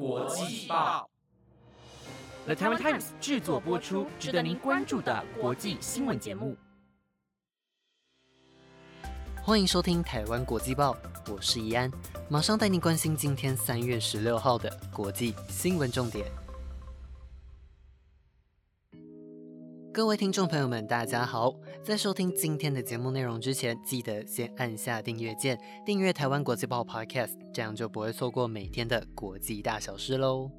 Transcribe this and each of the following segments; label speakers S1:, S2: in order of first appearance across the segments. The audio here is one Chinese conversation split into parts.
S1: 国际报，The Taiwan Times 制作播出，值得您关注的国际新闻节目。
S2: 欢迎收听台湾国际报，我是怡安，马上带您关心今天三月十六号的国际新闻重点。各位听众朋友们，大家好！在收听今天的节目内容之前，记得先按下订阅键，订阅台湾国际报 Podcast，这样就不会错过每天的国际大小事喽。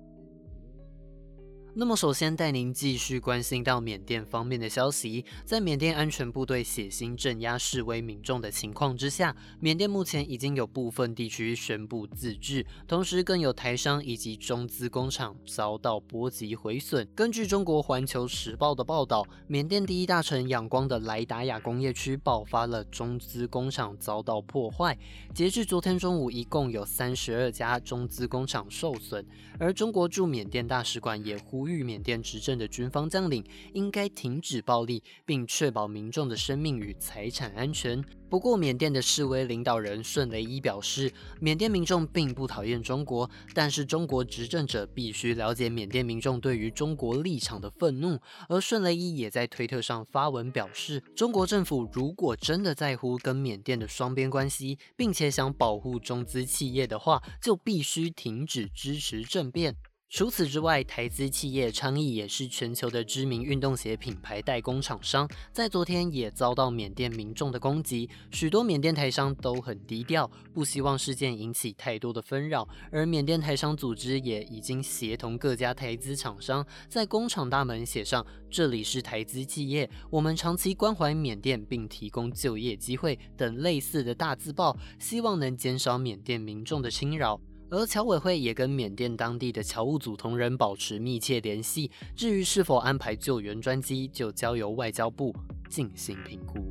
S2: 那么，首先带您继续关心到缅甸方面的消息。在缅甸安全部队血腥镇压示威民众的情况之下，缅甸目前已经有部分地区宣布自治，同时更有台商以及中资工厂遭到波及毁损。根据中国环球时报的报道，缅甸第一大城仰光的莱达亚工业区爆发了中资工厂遭到破坏。截至昨天中午，一共有三十二家中资工厂受损，而中国驻缅甸大使馆也呼。呼吁缅甸执政的军方将领应该停止暴力，并确保民众的生命与财产安全。不过，缅甸的示威领导人顺雷伊表示，缅甸民众并不讨厌中国，但是中国执政者必须了解缅甸民众对于中国立场的愤怒。而顺雷伊也在推特上发文表示，中国政府如果真的在乎跟缅甸的双边关系，并且想保护中资企业的话，就必须停止支持政变。除此之外，台资企业昌邑也是全球的知名运动鞋品牌代工厂商，在昨天也遭到缅甸民众的攻击。许多缅甸台商都很低调，不希望事件引起太多的纷扰。而缅甸台商组织也已经协同各家台资厂商，在工厂大门写上“这里是台资企业，我们长期关怀缅甸并提供就业机会”等类似的大字报，希望能减少缅甸民众的侵扰。而侨委会也跟缅甸当地的侨务组同仁保持密切联系，至于是否安排救援专机，就交由外交部进行评估。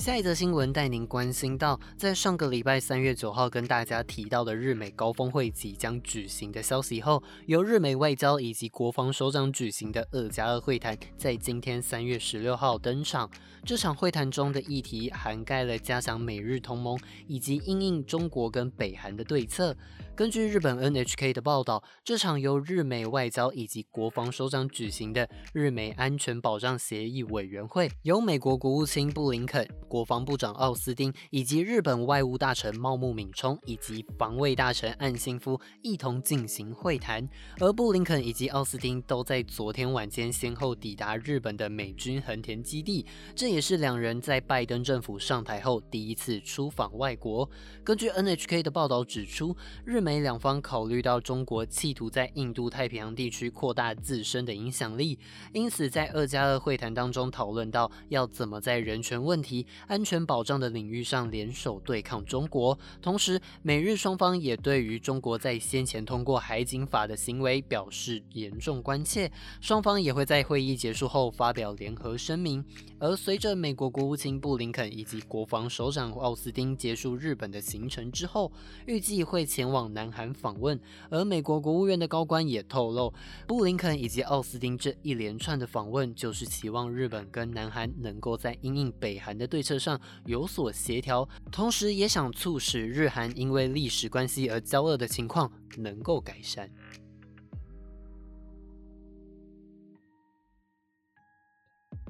S2: 下一则新闻带您关心到，在上个礼拜三月九号跟大家提到的日美高峰会即将举行的消息后，由日美外交以及国防首长举行的二加二会谈，在今天三月十六号登场。这场会谈中的议题涵盖了加强美日同盟以及应应中国跟北韩的对策。根据日本 NHK 的报道，这场由日美外交以及国防首长举行的日美安全保障协议委员会，由美国国务卿布林肯、国防部长奥斯汀以及日本外务大臣茂木敏充以及防卫大臣岸信夫一同进行会谈。而布林肯以及奥斯汀都在昨天晚间先后抵达日本的美军横田基地，这也是两人在拜登政府上台后第一次出访外国。根据 NHK 的报道指出，日美美两方考虑到中国企图在印度太平洋地区扩大自身的影响力，因此在二加二会谈当中讨论到要怎么在人权问题、安全保障的领域上联手对抗中国。同时，美日双方也对于中国在先前通过海警法的行为表示严重关切，双方也会在会议结束后发表联合声明。而随着美国国务卿布林肯以及国防首长奥斯汀结束日本的行程之后，预计会前往南。韩访问，而美国国务院的高官也透露，布林肯以及奥斯汀这一连串的访问，就是期望日本跟南韩能够在因应北韩的对策上有所协调，同时也想促使日韩因为历史关系而交恶的情况能够改善。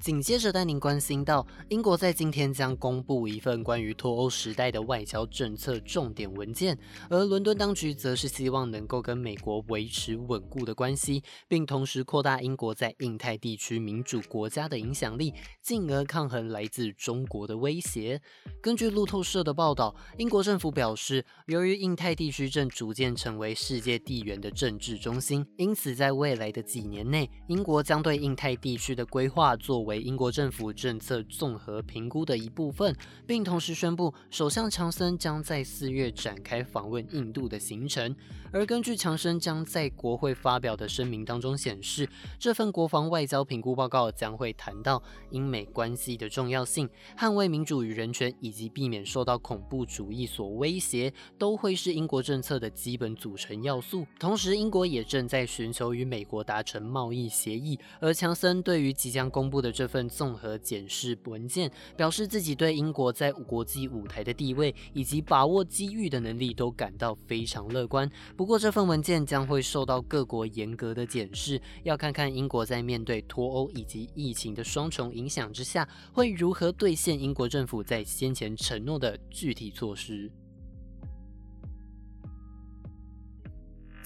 S2: 紧接着带您关心到，英国在今天将公布一份关于脱欧时代的外交政策重点文件，而伦敦当局则是希望能够跟美国维持稳固的关系，并同时扩大英国在印太地区民主国家的影响力，进而抗衡来自中国的威胁。根据路透社的报道，英国政府表示，由于印太地区正逐渐成为世界地缘的政治中心，因此在未来的几年内，英国将对印太地区的规划作为。为英国政府政策综合评估的一部分，并同时宣布，首相强森将在四月展开访问印度的行程。而根据强森将在国会发表的声明当中显示，这份国防外交评估报告将会谈到英美关系的重要性、捍卫民主与人权以及避免受到恐怖主义所威胁，都会是英国政策的基本组成要素。同时，英国也正在寻求与美国达成贸易协议，而强森对于即将公布的。这份综合检视文件，表示自己对英国在国际舞台的地位以及把握机遇的能力都感到非常乐观。不过，这份文件将会受到各国严格的检视，要看看英国在面对脱欧以及疫情的双重影响之下，会如何兑现英国政府在先前承诺的具体措施。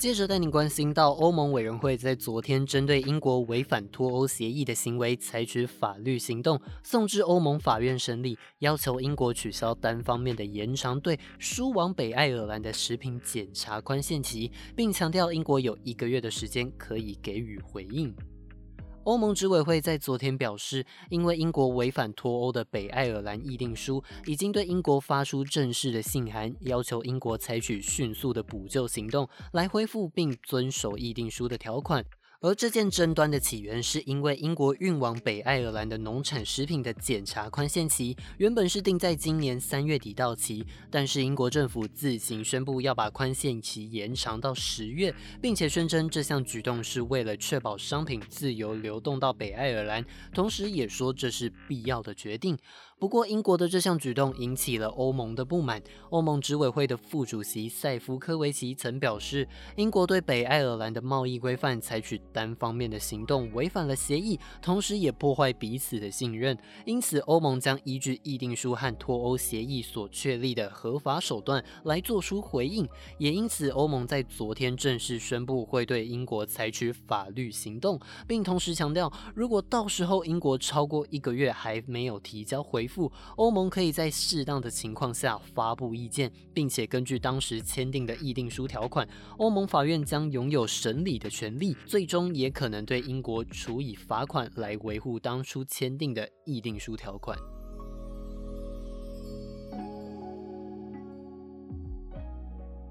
S2: 接着带您关心到，欧盟委员会在昨天针对英国违反脱欧协议的行为采取法律行动，送至欧盟法院审理，要求英国取消单方面的延长对输往北爱尔兰的食品检查宽限期，并强调英国有一个月的时间可以给予回应。欧盟执委会在昨天表示，因为英国违反脱欧的北爱尔兰议定书，已经对英国发出正式的信函，要求英国采取迅速的补救行动，来恢复并遵守议定书的条款。而这件争端的起源，是因为英国运往北爱尔兰的农产食品的检查宽限期，原本是定在今年三月底到期，但是英国政府自行宣布要把宽限期延长到十月，并且宣称这项举动是为了确保商品自由流动到北爱尔兰，同时也说这是必要的决定。不过，英国的这项举动引起了欧盟的不满。欧盟执委会的副主席塞夫科维奇曾表示，英国对北爱尔兰的贸易规范采取单方面的行动，违反了协议，同时也破坏彼此的信任。因此，欧盟将依据议定书和脱欧协议所确立的合法手段来做出回应。也因此，欧盟在昨天正式宣布会对英国采取法律行动，并同时强调，如果到时候英国超过一个月还没有提交回。复欧盟可以在适当的情况下发布意见，并且根据当时签订的议定书条款，欧盟法院将拥有审理的权利，最终也可能对英国处以罚款来维护当初签订的议定书条款。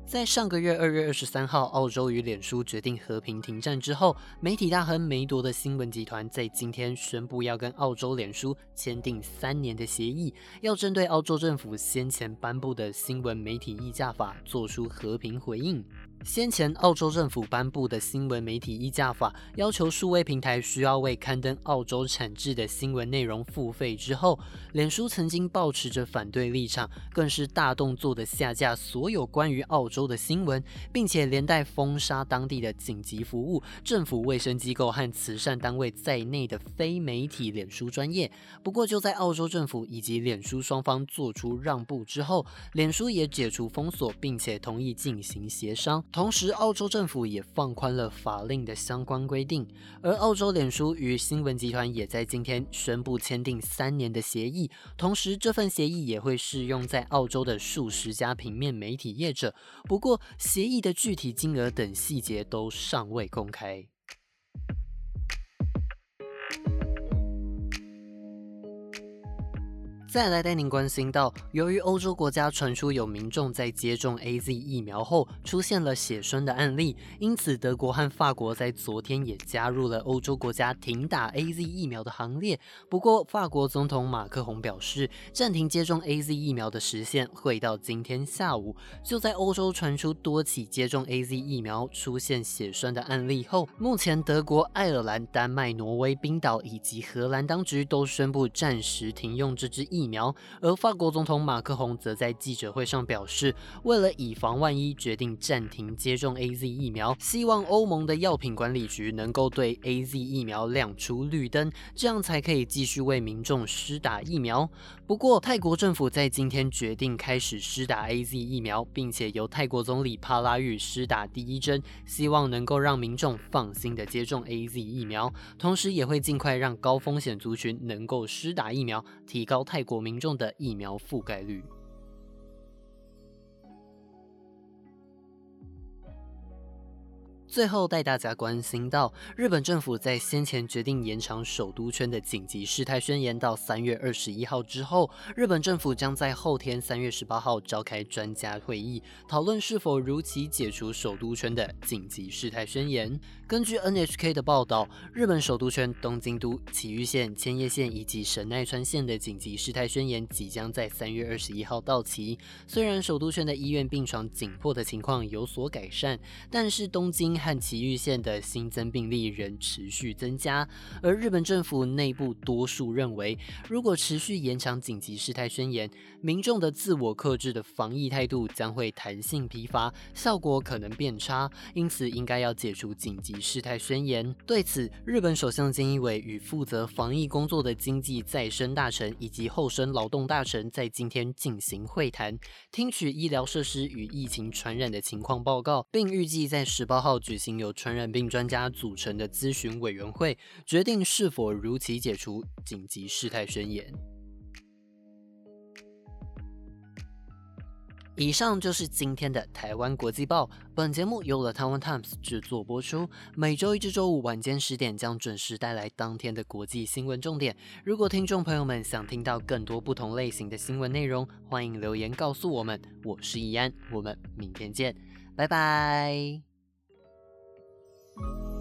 S2: 在上个月二月二十三号，澳洲与脸书决定和平停战之后，媒体大亨梅铎的新闻集团在今天宣布要跟澳洲脸书签订三年的协议，要针对澳洲政府先前颁布的新闻媒体议价法做出和平回应。先前，澳洲政府颁布的新闻媒体议价法要求数位平台需要为刊登澳洲产制的新闻内容付费。之后，脸书曾经保持着反对立场，更是大动作的下架所有关于澳洲的新闻，并且连带封杀当地的紧急服务、政府卫生机构和慈善单位在内的非媒体脸书专业。不过，就在澳洲政府以及脸书双方做出让步之后，脸书也解除封锁，并且同意进行协商。同时，澳洲政府也放宽了法令的相关规定，而澳洲脸书与新闻集团也在今天宣布签订三年的协议。同时，这份协议也会适用在澳洲的数十家平面媒体业者。不过，协议的具体金额等细节都尚未公开。再来带您关心到，由于欧洲国家传出有民众在接种 A Z 疫苗后出现了血栓的案例，因此德国和法国在昨天也加入了欧洲国家停打 A Z 疫苗的行列。不过，法国总统马克宏表示，暂停接种 A Z 疫苗的时限会到今天下午。就在欧洲传出多起接种 A Z 疫苗出现血栓的案例后，目前德国、爱尔兰、丹麦、挪威、冰岛以及荷兰当局都宣布暂时停用这支疫。疫苗，而法国总统马克宏则在记者会上表示，为了以防万一，决定暂停接种 A Z 疫苗，希望欧盟的药品管理局能够对 A Z 疫苗亮出绿灯，这样才可以继续为民众施打疫苗。不过，泰国政府在今天决定开始施打 A Z 疫苗，并且由泰国总理帕拉育施打第一针，希望能够让民众放心的接种 A Z 疫苗，同时也会尽快让高风险族群能够施打疫苗，提高泰国。国民众的疫苗覆盖率。最后带大家关心到，日本政府在先前决定延长首都圈的紧急事态宣言到三月二十一号之后，日本政府将在后天三月十八号召开专家会议，讨论是否如期解除首都圈的紧急事态宣言。根据 NHK 的报道，日本首都圈东京都、埼玉县、千叶县以及神奈川县的紧急事态宣言即将在三月二十一号到期。虽然首都圈的医院病床紧迫的情况有所改善，但是东京。和崎玉县的新增病例仍持续增加，而日本政府内部多数认为，如果持续延长紧急事态宣言，民众的自我克制的防疫态度将会弹性疲乏，效果可能变差，因此应该要解除紧急事态宣言。对此，日本首相菅义伟与负责防疫工作的经济再生大臣以及厚生劳动大臣在今天进行会谈，听取医疗设施与疫情传染的情况报告，并预计在十八号举举行由传染病专家组成的咨询委员会，决定是否如期解除紧急事态宣言。以上就是今天的台湾国际报。本节目由了台湾 Times 制作播出，每周一至周五晚间十点将准时带来当天的国际新闻重点。如果听众朋友们想听到更多不同类型的新闻内容，欢迎留言告诉我们。我是易安，我们明天见，拜拜。Thank you.